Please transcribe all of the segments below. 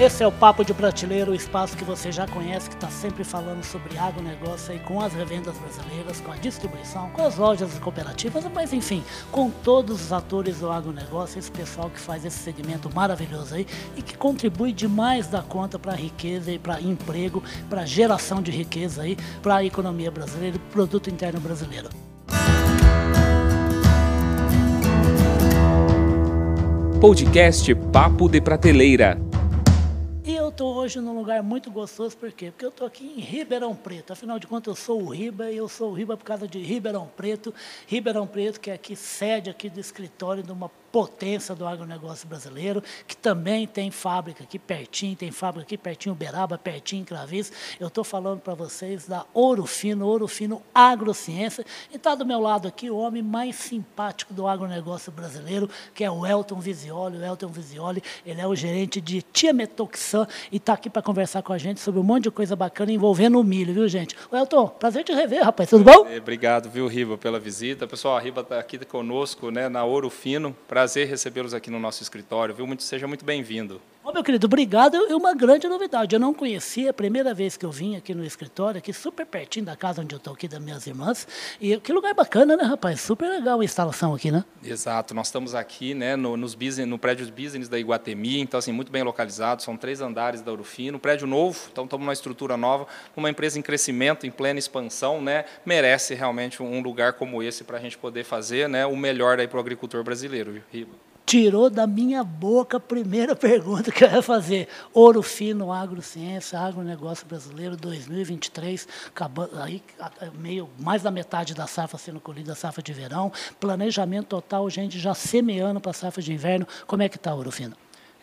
Esse é o Papo de Prateleiro, o espaço que você já conhece, que está sempre falando sobre agronegócio aí com as revendas brasileiras, com a distribuição, com as lojas e cooperativas, mas enfim, com todos os atores do agronegócio, esse pessoal que faz esse segmento maravilhoso aí e que contribui demais da conta para a riqueza e para emprego, para geração de riqueza aí, para a economia brasileira e produto interno brasileiro. Podcast Papo de Prateleira. Eu estou hoje num lugar muito gostoso, por quê? Porque eu estou aqui em Ribeirão Preto. Afinal de contas, eu sou o Riba e eu sou o Riba por causa de Ribeirão Preto. Ribeirão Preto, que é aqui sede aqui do escritório de uma potência do agronegócio brasileiro, que também tem fábrica aqui pertinho, tem fábrica aqui pertinho, Uberaba, pertinho, Cravis. Eu estou falando para vocês da Ouro Fino, Ouro Fino Agrociência. E está do meu lado aqui o homem mais simpático do agronegócio brasileiro, que é o Elton Visioli. O Elton Visioli, ele é o gerente de Tiametoxan e está aqui para conversar com a gente sobre um monte de coisa bacana envolvendo o milho, viu, gente? O Elton, prazer te rever, rapaz. Tudo bom? Obrigado, viu, Riba, pela visita. Pessoal, a Riba está aqui conosco, né, na Ouro Fino. Pra prazer recebê-los aqui no nosso escritório, viu? Muito, seja muito bem-vindo. Ô, meu querido, obrigado. E uma grande novidade. Eu não conhecia, a primeira vez que eu vim aqui no escritório, aqui super pertinho da casa onde eu estou aqui, das minhas irmãs. E que lugar bacana, né, rapaz? Super legal a instalação aqui, né? Exato. Nós estamos aqui, né, no, nos business, no prédio business da Iguatemi, então, assim, muito bem localizado. São três andares da Urufino, prédio novo, então estamos numa estrutura nova, uma empresa em crescimento, em plena expansão, né? Merece realmente um lugar como esse para a gente poder fazer, né, o melhor para o agricultor brasileiro, viu? Tirou da minha boca a primeira pergunta que eu ia fazer. Ouro Fino, Agrociência, Agronegócio Brasileiro 2023, acabando, aí, meio, mais da metade da safra sendo colhida, safra de verão, planejamento total, gente já semeando para a safra de inverno. Como é que está Ouro Fino?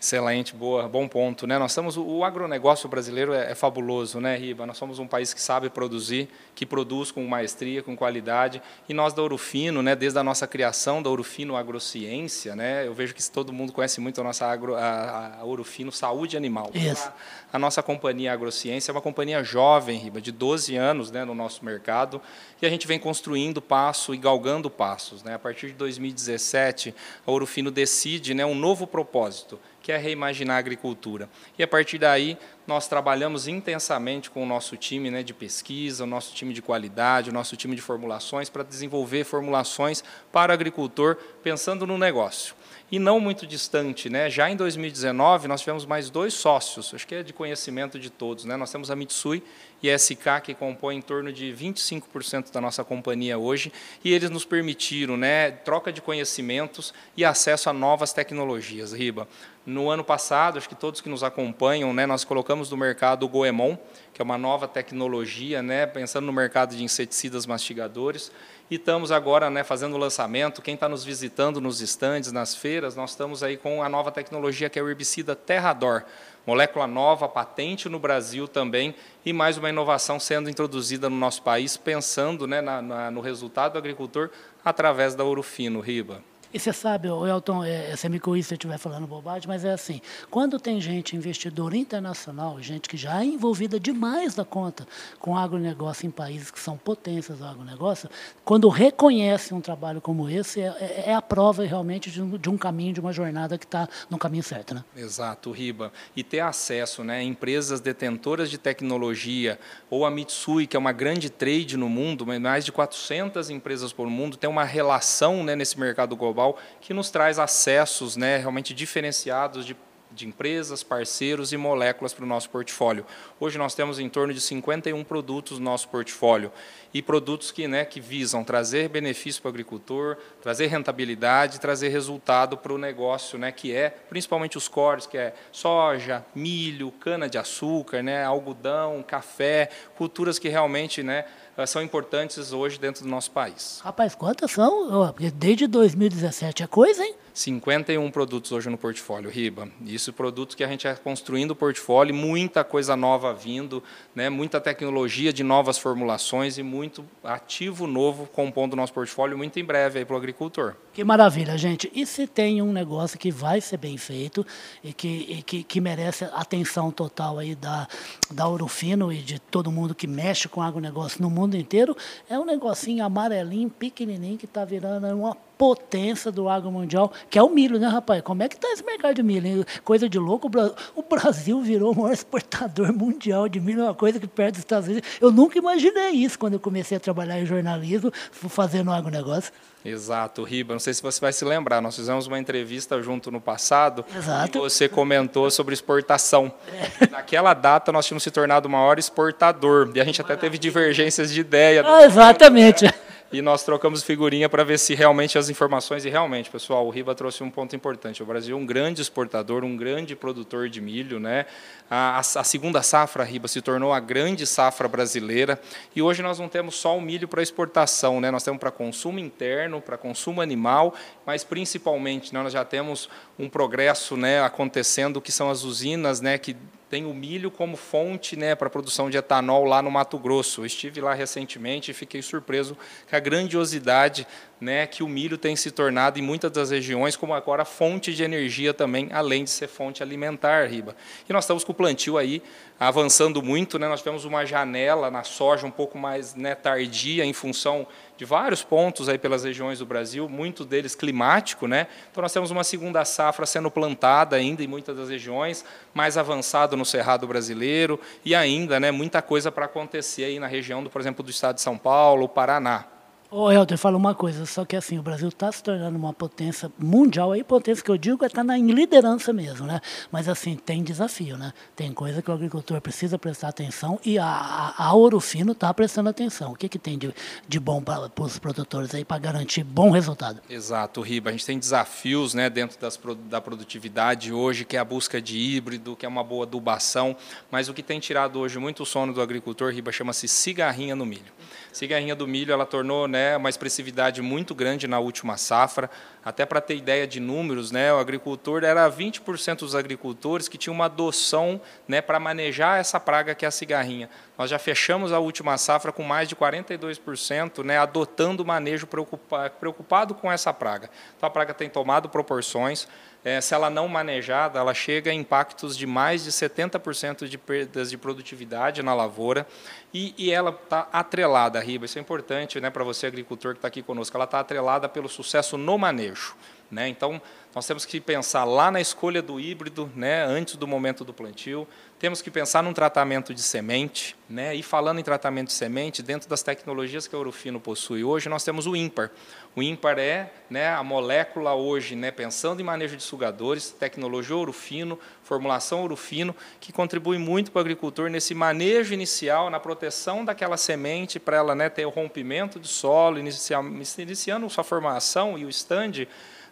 Excelente, boa, bom ponto. Né? Nós estamos, o agronegócio brasileiro é, é, fabuloso, né, Riba? Nós somos um país que sabe produzir, que produz com maestria, com qualidade. E nós da Urufino, né, desde a nossa criação da Urufino Agrociência, né, eu vejo que todo mundo conhece muito a nossa agro, a, a Urufino Saúde Animal. Isso. A, a, nossa companhia Agrociência é uma companhia jovem, Riba, de 12 anos né, no nosso mercado. E a gente vem construindo passo e galgando passos. Né? A partir de 2017, a Urufino decide né, um novo propósito que é reimaginar a agricultura. E a partir daí, nós trabalhamos intensamente com o nosso time né, de pesquisa, o nosso time de qualidade, o nosso time de formulações, para desenvolver formulações para o agricultor, pensando no negócio. E não muito distante, né? já em 2019, nós tivemos mais dois sócios, acho que é de conhecimento de todos. Né? Nós temos a Mitsui e a SK, que compõe em torno de 25% da nossa companhia hoje, e eles nos permitiram né, troca de conhecimentos e acesso a novas tecnologias. Riba, no ano passado, acho que todos que nos acompanham, né, nós colocamos no mercado o Goemon, que é uma nova tecnologia, né, pensando no mercado de inseticidas mastigadores, e estamos agora né, fazendo o lançamento. Quem está nos visitando nos estandes, nas feiras, nós estamos aí com a nova tecnologia que é o herbicida Terrador molécula nova, patente no Brasil também, e mais uma inovação sendo introduzida no nosso país, pensando né, na, na, no resultado do agricultor através da Urufino, Riba. E você sabe, Elton, é, você me corrija se eu estiver falando bobagem, mas é assim, quando tem gente, investidor internacional, gente que já é envolvida demais da conta com agronegócio em países que são potências do agronegócio, quando reconhece um trabalho como esse, é, é, é a prova realmente de um, de um, caminho, de uma jornada que está no caminho certo. Né? Exato, Riba. E ter acesso né, empresas detentoras de tecnologia, ou a Mitsui, que é uma grande trade no mundo, mais de 400 empresas por mundo, tem uma relação né, nesse mercado global global, que nos traz acessos né, realmente diferenciados de de empresas, parceiros e moléculas para o nosso portfólio. Hoje nós temos em torno de 51 produtos no nosso portfólio e produtos que, né, que visam trazer benefício para o agricultor, trazer rentabilidade, trazer resultado para o negócio, né, que é principalmente os cores, que é soja, milho, cana de açúcar, né, algodão, café, culturas que realmente, né, são importantes hoje dentro do nosso país. Rapaz, quantas são? Desde 2017 é coisa, hein? 51 produtos hoje no portfólio, Riba. Isso produtos que a gente é construindo o portfólio, muita coisa nova vindo, né, muita tecnologia de novas formulações e muito ativo novo compondo o nosso portfólio muito em breve para o agricultor. Que maravilha, gente. E se tem um negócio que vai ser bem feito e que, e que, que, merece atenção total aí da, da Urufino e de todo mundo que mexe com agronegócio no mundo inteiro, é um negocinho amarelinho, pequenininho, que está virando uma potência do agro mundial, que é o milho, né, rapaz? Como é que está esse mercado de milho? Hein? Coisa de louco. O Brasil virou o maior exportador mundial de milho, uma coisa que perde os Estados Unidos. Eu nunca imaginei isso quando eu comecei a trabalhar em jornalismo, fazendo agronegócio. Exato, Riba. Não sei se você vai se lembrar, nós fizemos uma entrevista junto no passado Exato. e você comentou sobre exportação. É. Naquela data nós tínhamos se tornado o maior exportador e a gente até teve divergências de ideia. Ah, exatamente. Né? E nós trocamos figurinha para ver se realmente as informações, e realmente, pessoal, o Riba trouxe um ponto importante. O Brasil é um grande exportador, um grande produtor de milho. Né? A, a, a segunda safra, Riba, se tornou a grande safra brasileira, e hoje nós não temos só o milho para exportação, né? nós temos para consumo interno, para consumo animal, mas principalmente né, nós já temos um progresso né, acontecendo, que são as usinas né, que tem o milho como fonte né, para a produção de etanol lá no Mato Grosso. Eu estive lá recentemente e fiquei surpreso com a grandiosidade né, que o milho tem se tornado em muitas das regiões como agora fonte de energia também, além de ser fonte alimentar, Riba. E nós estamos com o plantio aí avançando muito, né, nós tivemos uma janela na soja um pouco mais né, tardia em função de vários pontos aí pelas regiões do Brasil, muitos deles climático, né? Então nós temos uma segunda safra sendo plantada ainda em muitas das regiões, mais avançado no cerrado brasileiro e ainda, né, muita coisa para acontecer aí na região do, por exemplo, do estado de São Paulo, Paraná. Ô, Helder, fala uma coisa, só que assim, o Brasil está se tornando uma potência mundial, aí potência que eu digo é estar tá em liderança mesmo, né? Mas assim, tem desafio, né? Tem coisa que o agricultor precisa prestar atenção e a, a, a Ouro Fino está prestando atenção. O que, que tem de, de bom para os produtores aí para garantir bom resultado? Exato, Riba. A gente tem desafios né, dentro das, da produtividade hoje, que é a busca de híbrido, que é uma boa adubação, mas o que tem tirado hoje muito o sono do agricultor, Riba, chama-se cigarrinha no milho. Cigarrinha do milho, ela tornou né, uma expressividade muito grande na última safra. Até para ter ideia de números, né, o agricultor era 20% dos agricultores que tinham uma adoção né, para manejar essa praga que é a cigarrinha. Nós já fechamos a última safra com mais de 42% né, adotando o manejo preocupado com essa praga. Então a praga tem tomado proporções. É, se ela não manejada, ela chega a impactos de mais de 70% de perdas de produtividade na lavoura e, e ela está atrelada, Riba, isso é importante né, para você, agricultor que está aqui conosco, ela está atrelada pelo sucesso no manejo. Né? Então, nós temos que pensar lá na escolha do híbrido, né, antes do momento do plantio. Temos que pensar num tratamento de semente. Né? E falando em tratamento de semente, dentro das tecnologias que a Orofino possui hoje, nós temos o ímpar. O ímpar é né, a molécula hoje, né, pensando em manejo de sugadores, tecnologia Orofino, formulação Orofino, que contribui muito para o agricultor nesse manejo inicial, na proteção daquela semente, para ela né, ter o rompimento de solo, iniciando sua formação e o estande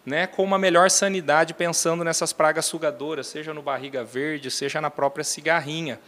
né, com uma melhor sanidade, pensando nessas pragas sugadoras, seja no barriga verde, seja na própria cigarrinha.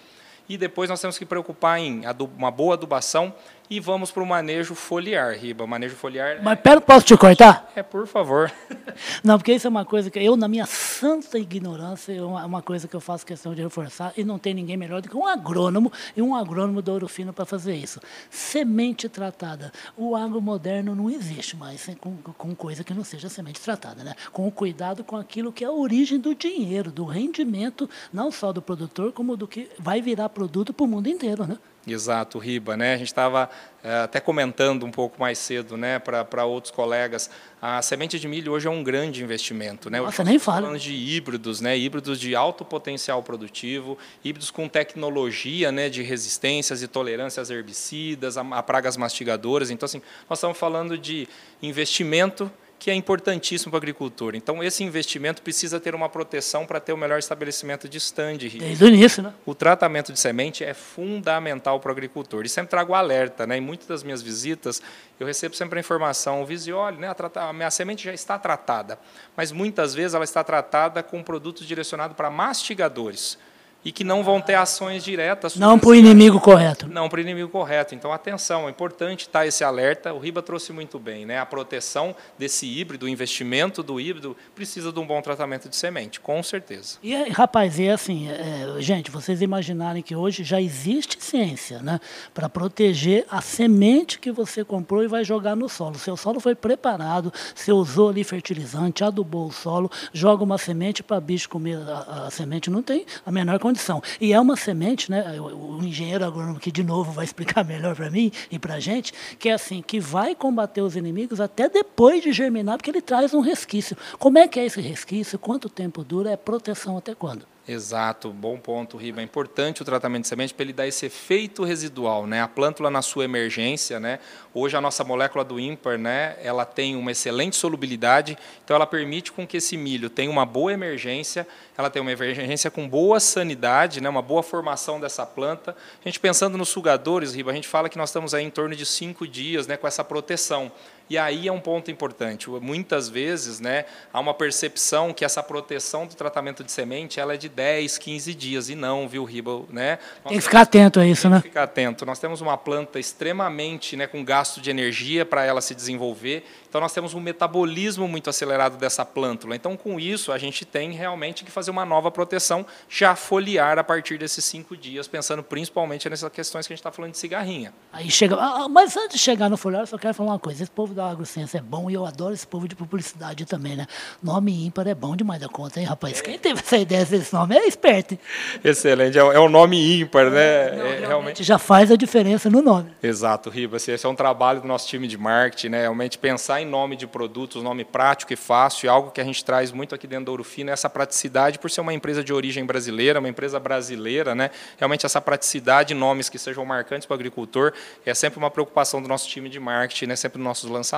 E depois nós temos que preocupar em uma boa adubação e vamos para o manejo foliar, Riba. Manejo foliar. Mas pera, posso te cortar? É, por favor. Não, porque isso é uma coisa que eu, na minha santa ignorância, é uma, uma coisa que eu faço questão de reforçar, e não tem ninguém melhor do que um agrônomo e um agrônomo do Ouro Fino para fazer isso. Semente tratada. O agro moderno não existe mais com, com coisa que não seja semente tratada, né? Com o cuidado com aquilo que é a origem do dinheiro, do rendimento, não só do produtor, como do que vai virar produto para o mundo inteiro, né? Exato, Riba. Né? A gente estava é, até comentando um pouco mais cedo né, para outros colegas. A semente de milho hoje é um grande investimento. Né? Nossa, nem fala. falando de híbridos, né? híbridos de alto potencial produtivo, híbridos com tecnologia né, de resistências e tolerâncias herbicidas, a, a pragas mastigadoras. Então, assim, nós estamos falando de investimento que é importantíssimo para o agricultor. Então, esse investimento precisa ter uma proteção para ter o melhor estabelecimento de stand. Desde o início, né? O tratamento de semente é fundamental para o agricultor. E sempre trago alerta, né? Em muitas das minhas visitas, eu recebo sempre a informação, o Visiole, né? A, a minha semente já está tratada. Mas muitas vezes ela está tratada com produtos direcionados para mastigadores e que não vão ter ações diretas. Não para o inimigo correto. Não para o inimigo correto. Então, atenção, é importante estar esse alerta. O Riba trouxe muito bem, né? A proteção desse híbrido, o investimento do híbrido, precisa de um bom tratamento de semente, com certeza. E, rapaz, é assim, é, gente, vocês imaginarem que hoje já existe ciência, né? Para proteger a semente que você comprou e vai jogar no solo. Seu solo foi preparado, você usou ali fertilizante, adubou o solo, joga uma semente para bicho comer a, a semente, não tem a menor condição condição. E é uma semente, né? O, o engenheiro agrônomo que de novo vai explicar melhor para mim e para a gente, que é assim, que vai combater os inimigos até depois de germinar, porque ele traz um resquício. Como é que é esse resquício? Quanto tempo dura? É proteção até quando? Exato, bom ponto, Riba. É importante o tratamento de semente para ele dar esse efeito residual, né? A plântula na sua emergência, né? Hoje a nossa molécula do ímpar, né? Ela tem uma excelente solubilidade, então ela permite com que esse milho tenha uma boa emergência, ela tem uma emergência com boa sanidade, né? Uma boa formação dessa planta. A gente pensando nos sugadores, Riba, a gente fala que nós estamos aí em torno de cinco dias, né? Com essa proteção. E aí é um ponto importante. Muitas vezes, né, há uma percepção que essa proteção do tratamento de semente ela é de 10, 15 dias e não, viu, Riba, né? Nós tem que ficar atento a isso, tem né? Que ficar atento. Nós temos uma planta extremamente, né, com gasto de energia para ela se desenvolver. Então nós temos um metabolismo muito acelerado dessa plântula. Então com isso a gente tem realmente que fazer uma nova proteção, já foliar a partir desses cinco dias, pensando principalmente nessas questões que a gente está falando de cigarrinha. Aí chega, ah, ah, mas antes de chegar no foliar, eu só quero falar uma coisa. Esse povo da agrociência é bom e eu adoro esse povo de publicidade também, né? Nome ímpar é bom demais da conta, hein, rapaz? Quem teve essa ideia desse nome é esperto. Excelente, é o é nome ímpar, né? Não, é, realmente já faz a diferença no nome. Exato, Ribas. Esse é um trabalho do nosso time de marketing, né? Realmente pensar em nome de produtos, nome prático e fácil, e algo que a gente traz muito aqui dentro da Ouro Fino, é essa praticidade, por ser uma empresa de origem brasileira, uma empresa brasileira, né? realmente essa praticidade, nomes que sejam marcantes para o agricultor, é sempre uma preocupação do nosso time de marketing, né? sempre nos nossos lançamentos.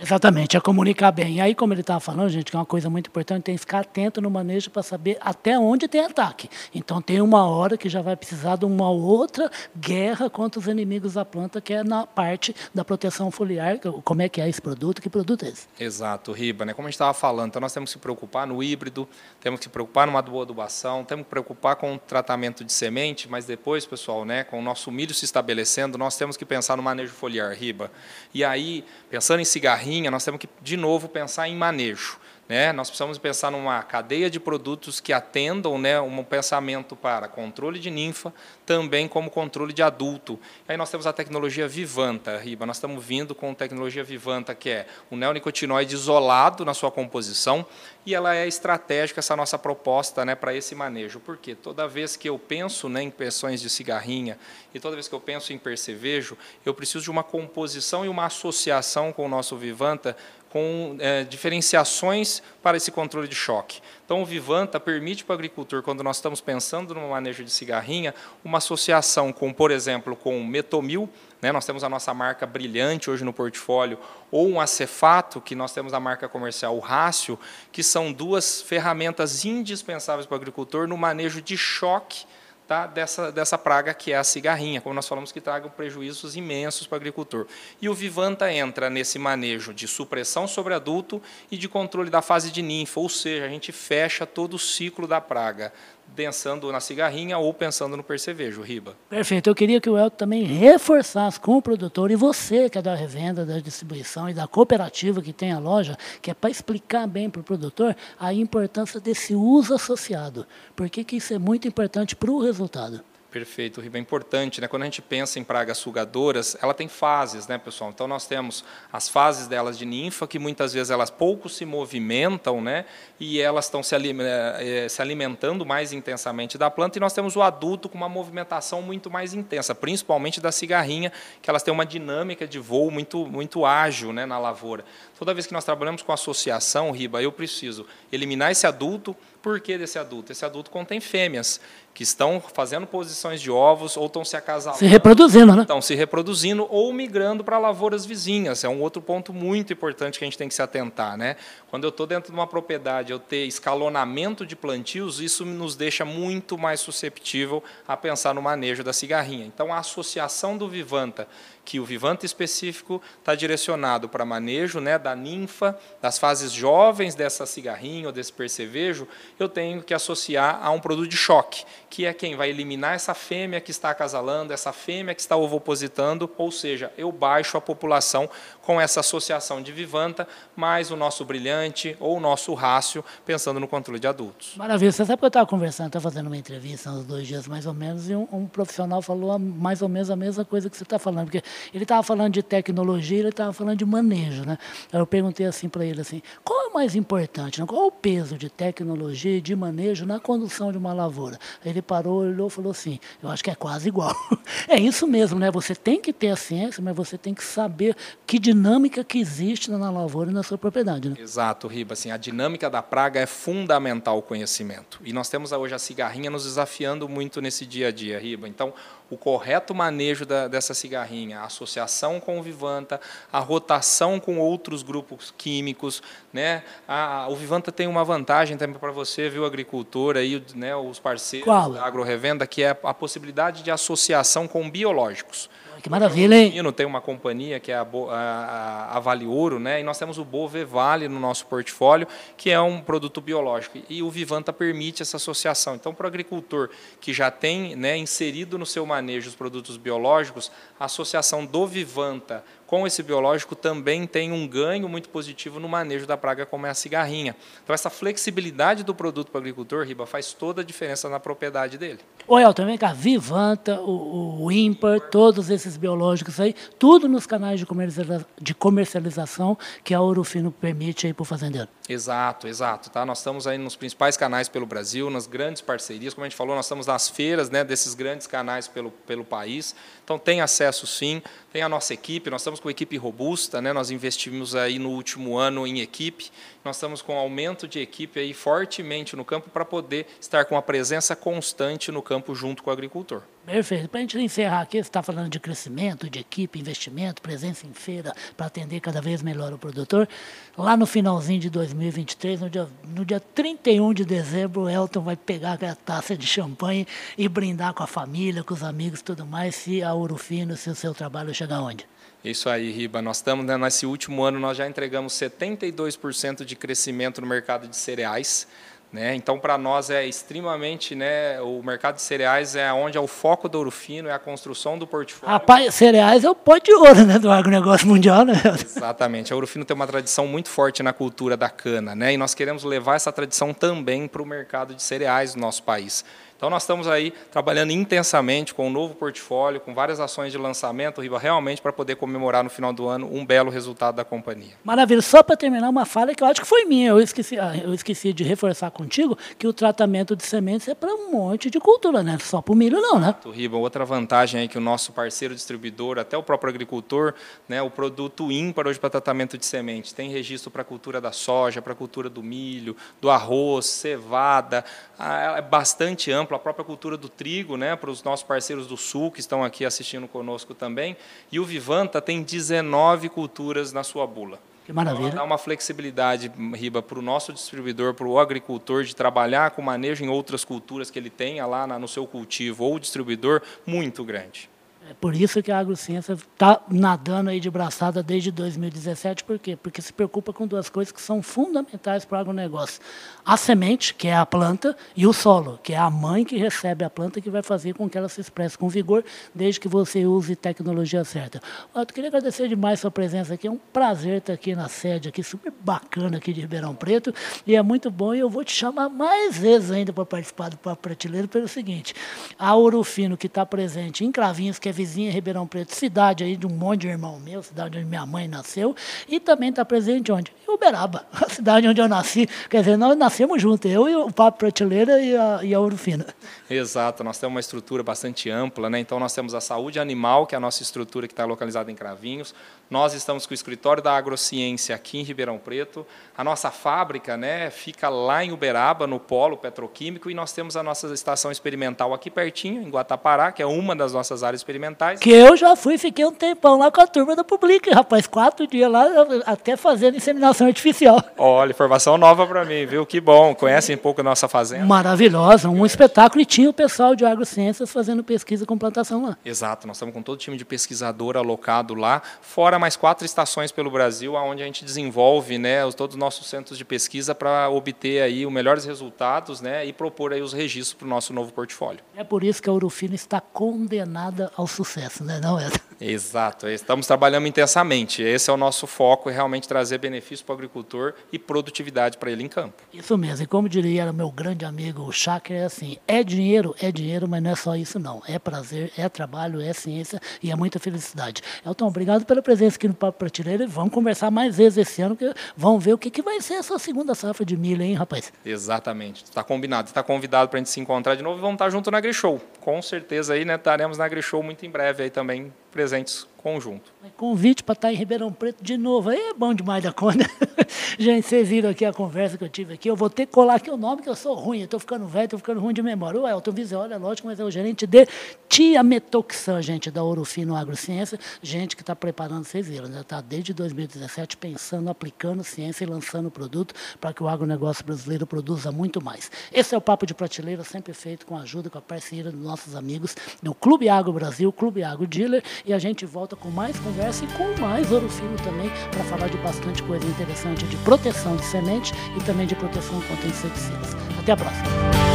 Exatamente, é comunicar bem. E aí, como ele estava falando, gente, que é uma coisa muito importante, tem que ficar atento no manejo para saber até onde tem ataque. Então, tem uma hora que já vai precisar de uma outra guerra contra os inimigos da planta, que é na parte da proteção foliar, como é que é esse produto, que produto é esse? Exato, Riba, né? Como a gente estava falando, então nós temos que se preocupar no híbrido, temos que se preocupar numa boa adubação, temos que preocupar com o tratamento de semente, mas depois, pessoal, né, com o nosso milho se estabelecendo, nós temos que pensar no manejo foliar, Riba. E aí, pensando em cigarrinha, nós temos que, de novo, pensar em manejo. Né? Nós precisamos pensar numa cadeia de produtos que atendam né, um pensamento para controle de ninfa, também como controle de adulto. Aí nós temos a tecnologia Vivanta, Riba. Nós estamos vindo com tecnologia Vivanta, que é um neonicotinoide isolado na sua composição, e ela é estratégica, essa nossa proposta né, para esse manejo. Porque toda vez que eu penso né, em pressões de cigarrinha e toda vez que eu penso em percevejo, eu preciso de uma composição e uma associação com o nosso Vivanta com é, diferenciações para esse controle de choque. Então, o Vivanta permite para o agricultor, quando nós estamos pensando no manejo de cigarrinha, uma associação com, por exemplo, com metomil, né, nós temos a nossa marca brilhante hoje no portfólio, ou um acefato, que nós temos a marca comercial Rácio, que são duas ferramentas indispensáveis para o agricultor no manejo de choque tá, dessa, dessa praga que é a cigarrinha, como nós falamos que traga prejuízos imensos para o agricultor. E o Vivanta entra nesse manejo de supressão sobre adulto e de controle da fase de ninfa, ou seja, a gente fecha todo o ciclo da praga, pensando na cigarrinha ou pensando no percevejo, Riba. Perfeito. Eu queria que o Elton também reforçasse com o produtor e você, que é da revenda, da distribuição e da cooperativa que tem a loja, que é para explicar bem para o produtor a importância desse uso associado. Porque que isso é muito importante para o resultado. Perfeito, Riba. É importante, né? Quando a gente pensa em pragas sugadoras, ela tem fases, né, pessoal? Então nós temos as fases delas de ninfa, que muitas vezes elas pouco se movimentam, né? E elas estão se, eh, se alimentando mais intensamente da planta. E nós temos o adulto com uma movimentação muito mais intensa, principalmente da cigarrinha, que elas têm uma dinâmica de voo muito, muito ágil né, na lavoura. Toda vez que nós trabalhamos com associação, Riba, eu preciso eliminar esse adulto. Por que desse adulto? Esse adulto contém fêmeas que estão fazendo posições de ovos ou estão se acasalando. Se reproduzindo, né? Estão se reproduzindo ou migrando para lavouras vizinhas. É um outro ponto muito importante que a gente tem que se atentar. Né? Quando eu estou dentro de uma propriedade, eu ter escalonamento de plantios, isso nos deixa muito mais susceptível a pensar no manejo da cigarrinha. Então, a associação do Vivanta que o Vivanta específico está direcionado para manejo né, da ninfa, das fases jovens dessa cigarrinha ou desse percevejo, eu tenho que associar a um produto de choque, que é quem vai eliminar essa fêmea que está acasalando, essa fêmea que está ovopositando, ou seja, eu baixo a população com essa associação de Vivanta, mais o nosso brilhante ou o nosso rácio, pensando no controle de adultos. Maravilha. Você sabe que eu estava conversando, estava fazendo uma entrevista há uns dois dias mais ou menos, e um, um profissional falou mais ou menos a mesma coisa que você está falando, porque ele estava falando de tecnologia, ele estava falando de manejo, né? Eu perguntei assim para ele assim, qual é o mais importante? Né? Qual é o peso de tecnologia de, de manejo na condução de uma lavoura. Ele parou, olhou e falou assim: eu acho que é quase igual. é isso mesmo, né? Você tem que ter a ciência, mas você tem que saber que dinâmica que existe na lavoura e na sua propriedade. Né? Exato, Riba. Assim, a dinâmica da praga é fundamental o conhecimento. E nós temos hoje a cigarrinha nos desafiando muito nesse dia a dia, Riba. Então, o correto manejo da, dessa cigarrinha, a associação com o Vivanta, a rotação com outros grupos químicos, né? A, o Vivanta tem uma vantagem também para você, viu, agricultor aí, né, os parceiros Qual? da agrorevenda, que é a possibilidade de associação com biológicos. Que maravilha, hein? Tem uma companhia que é a, a, a Vale Ouro, né? E nós temos o Bove Vale no nosso portfólio, que é um produto biológico. E o Vivanta permite essa associação. Então, para o agricultor que já tem né, inserido no seu manejo os produtos biológicos, a associação do Vivanta com esse biológico também tem um ganho muito positivo no manejo da praga como é a cigarrinha. Então essa flexibilidade do produto para o agricultor, Riba, faz toda a diferença na propriedade dele. O Elton, vem cá, Vivanta, o, o Ímpar, todos esses biológicos aí, tudo nos canais de, comercializa de comercialização que a Ouro Fino permite aí para o fazendeiro. Exato, exato. Tá? Nós estamos aí nos principais canais pelo Brasil, nas grandes parcerias, como a gente falou, nós estamos nas feiras né, desses grandes canais pelo, pelo país. Então tem acesso sim, tem a nossa equipe, nós estamos com equipe robusta, né? nós investimos aí no último ano em equipe, nós estamos com aumento de equipe aí fortemente no campo para poder estar com a presença constante no campo junto com o agricultor. Perfeito. Para a gente encerrar aqui, você está falando de crescimento, de equipe, investimento, presença em feira para atender cada vez melhor o produtor. Lá no finalzinho de 2023, no dia, no dia 31 de dezembro, o Elton vai pegar aquela taça de champanhe e brindar com a família, com os amigos tudo mais, se a Ouro Fino, se o seu trabalho chegar onde? Isso aí, Riba. Nós estamos, né, nesse último ano, nós já entregamos 72% de crescimento no mercado de cereais. Né? Então, para nós é extremamente, né, o mercado de cereais é onde é o foco do Ouro Fino, é a construção do portfólio. Rapaz, cereais é o pó de ouro né, do agronegócio mundial, né? Exatamente. A Ouro Fino tem uma tradição muito forte na cultura da cana, né? e nós queremos levar essa tradição também para o mercado de cereais do nosso país. Então nós estamos aí trabalhando intensamente com um novo portfólio, com várias ações de lançamento, Riba, realmente para poder comemorar no final do ano um belo resultado da companhia. Maravilha. Só para terminar uma fala que eu acho que foi minha, eu esqueci, ah, eu esqueci de reforçar contigo que o tratamento de sementes é para um monte de cultura, né? Só para o milho não, né? Riba, outra vantagem é que o nosso parceiro distribuidor, até o próprio agricultor, né, o produto ímpar hoje para tratamento de sementes, tem registro para a cultura da soja, para a cultura do milho, do arroz, cevada, ah, é bastante amplo a própria cultura do trigo, né, para os nossos parceiros do Sul que estão aqui assistindo conosco também. E o Vivanta tem 19 culturas na sua bula. Que maravilha. Então, dá uma flexibilidade, Riba, para o nosso distribuidor, para o agricultor, de trabalhar com manejo em outras culturas que ele tenha lá no seu cultivo ou distribuidor, muito grande. É por isso que a agrociência está nadando aí de braçada desde 2017. Por quê? Porque se preocupa com duas coisas que são fundamentais para o agronegócio. A semente, que é a planta, e o solo, que é a mãe que recebe a planta que vai fazer com que ela se expresse com vigor, desde que você use tecnologia certa. Eu queria agradecer demais sua presença aqui. É um prazer estar aqui na sede, aqui super bacana aqui de Ribeirão Preto. E é muito bom. E eu vou te chamar mais vezes ainda para participar do Papo Prateleiro pelo seguinte. A Ouro Fino, que está presente em Cravinhos, que é vizinha Ribeirão Preto, cidade aí de um monte de irmão meu, cidade onde minha mãe nasceu, e também está presente onde? Em Uberaba, a cidade onde eu nasci. Quer dizer, nós nascemos juntos, eu e o Papo Prateleira e a, e a Ouro Fino. Exato, nós temos uma estrutura bastante ampla, né? então nós temos a saúde animal, que é a nossa estrutura que está localizada em Cravinhos, nós estamos com o escritório da agrociência aqui em Ribeirão Preto, a nossa fábrica né, fica lá em Uberaba, no polo petroquímico, e nós temos a nossa estação experimental aqui pertinho, em Guatapará, que é uma das nossas áreas experimentais. Que eu já fui, fiquei um tempão lá com a turma da Public, rapaz, quatro dias lá, até fazendo inseminação artificial. Olha, informação nova para mim, viu? Que bom, conhecem um pouco a nossa fazenda. Maravilhosa, um espetáculo, e tinha o pessoal de agrociências fazendo pesquisa com plantação lá. Exato, nós estamos com todo o time de pesquisador alocado lá, fora mais quatro estações pelo Brasil, onde a gente desenvolve né, todos os nossos centros de pesquisa para obter aí os melhores resultados né, e propor aí os registros para o nosso novo portfólio. É por isso que a Urufino está condenada ao sucesso, né, não é? Exato, estamos trabalhando intensamente. Esse é o nosso foco, é realmente trazer benefício para o agricultor e produtividade para ele em campo. Isso mesmo, e como diria o meu grande amigo o Chakra, é assim, é dinheiro, é dinheiro, mas não é só isso não. É prazer, é trabalho, é ciência e é muita felicidade. Elton, obrigado pela presença aqui no Papo Prateleira e vamos conversar mais vezes esse ano, que vamos ver o que, que vai ser essa segunda safra de milho, hein, rapaz? Exatamente, está combinado, está convidado para a gente se encontrar de novo e vamos estar junto na AgriShow. Com certeza aí, né, estaremos na AgriShow muito em breve aí também presentes conjunto. Convite para estar em Ribeirão Preto de novo. Aí é bom demais da conta. Gente, vocês viram aqui a conversa que eu tive aqui. Eu vou ter que colar aqui o nome, que eu sou ruim. Eu estou ficando velho, estou ficando ruim de memória. O Elton Viziola, é lógico, mas é o gerente de Tiametoxan, gente, da Orofino Agrociência. Gente que está preparando, vocês viram, já está desde 2017 pensando, aplicando ciência e lançando produto para que o agronegócio brasileiro produza muito mais. Esse é o Papo de Prateleira, sempre feito com a ajuda, com a parceria dos nossos amigos no Clube Agro Brasil, Clube Agro Dealer. E a gente volta com mais conversa e com mais Ouro Fino também, para falar de bastante coisa interessante de proteção de semente e também de proteção contra inseticidas. Até a próxima!